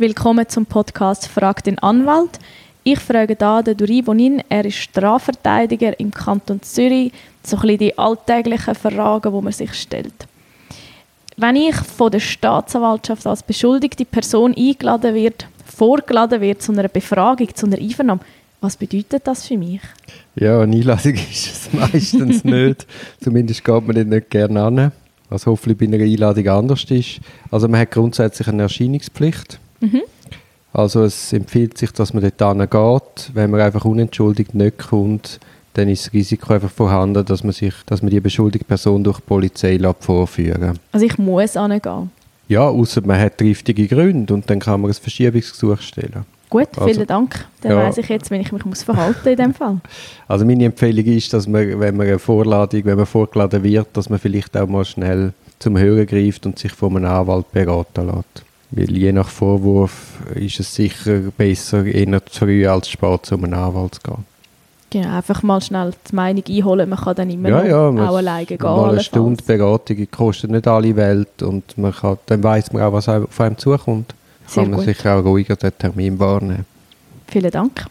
Willkommen zum Podcast Frag den Anwalt. Ich frage da den Duri Bonin, er ist Strafverteidiger im Kanton Zürich. So ein bisschen die alltäglichen Fragen, die man sich stellt. Wenn ich von der Staatsanwaltschaft als beschuldigte Person eingeladen wird, vorgeladen wird zu einer Befragung, zu einer Einvernahme, was bedeutet das für mich? Ja, eine Einladung ist es meistens nicht. Zumindest geht man nicht gerne an. Was hoffentlich bei einer Einladung anders ist. Also man hat grundsätzlich eine Erscheinungspflicht. Mhm. Also es empfiehlt sich, dass man dort geht. Wenn man einfach unentschuldigt nicht kommt, dann ist das Risiko einfach vorhanden, dass man, sich, dass man die beschuldigte Person durch die Polizei vorführen Also ich muss hingehen? Ja, außer man hat triftige Gründe und dann kann man ein Verschiebungsgesuch stellen. Gut, vielen also, Dank. Dann ja. weiß ich jetzt, wenn ich mich muss verhalten in dem Fall. Also meine Empfehlung ist, dass man, wenn man eine Vorladung, wenn man vorgeladen wird, dass man vielleicht auch mal schnell zum Hören greift und sich von einem Anwalt beraten lässt. Weil je nach Vorwurf ist es sicher besser, eher zu früh als spät zu einem Anwalt zu gehen. Genau, einfach mal schnell die Meinung einholen. Man kann dann immer ja, ja, auch alleine gehen. Mal eine Stunde Beratung kostet nicht alle Welt und man kann, dann weiß man auch, was auf einem zukommt. Sehr kann man gut. sich auch ruhiger den Termin wahrnehmen. Vielen Dank.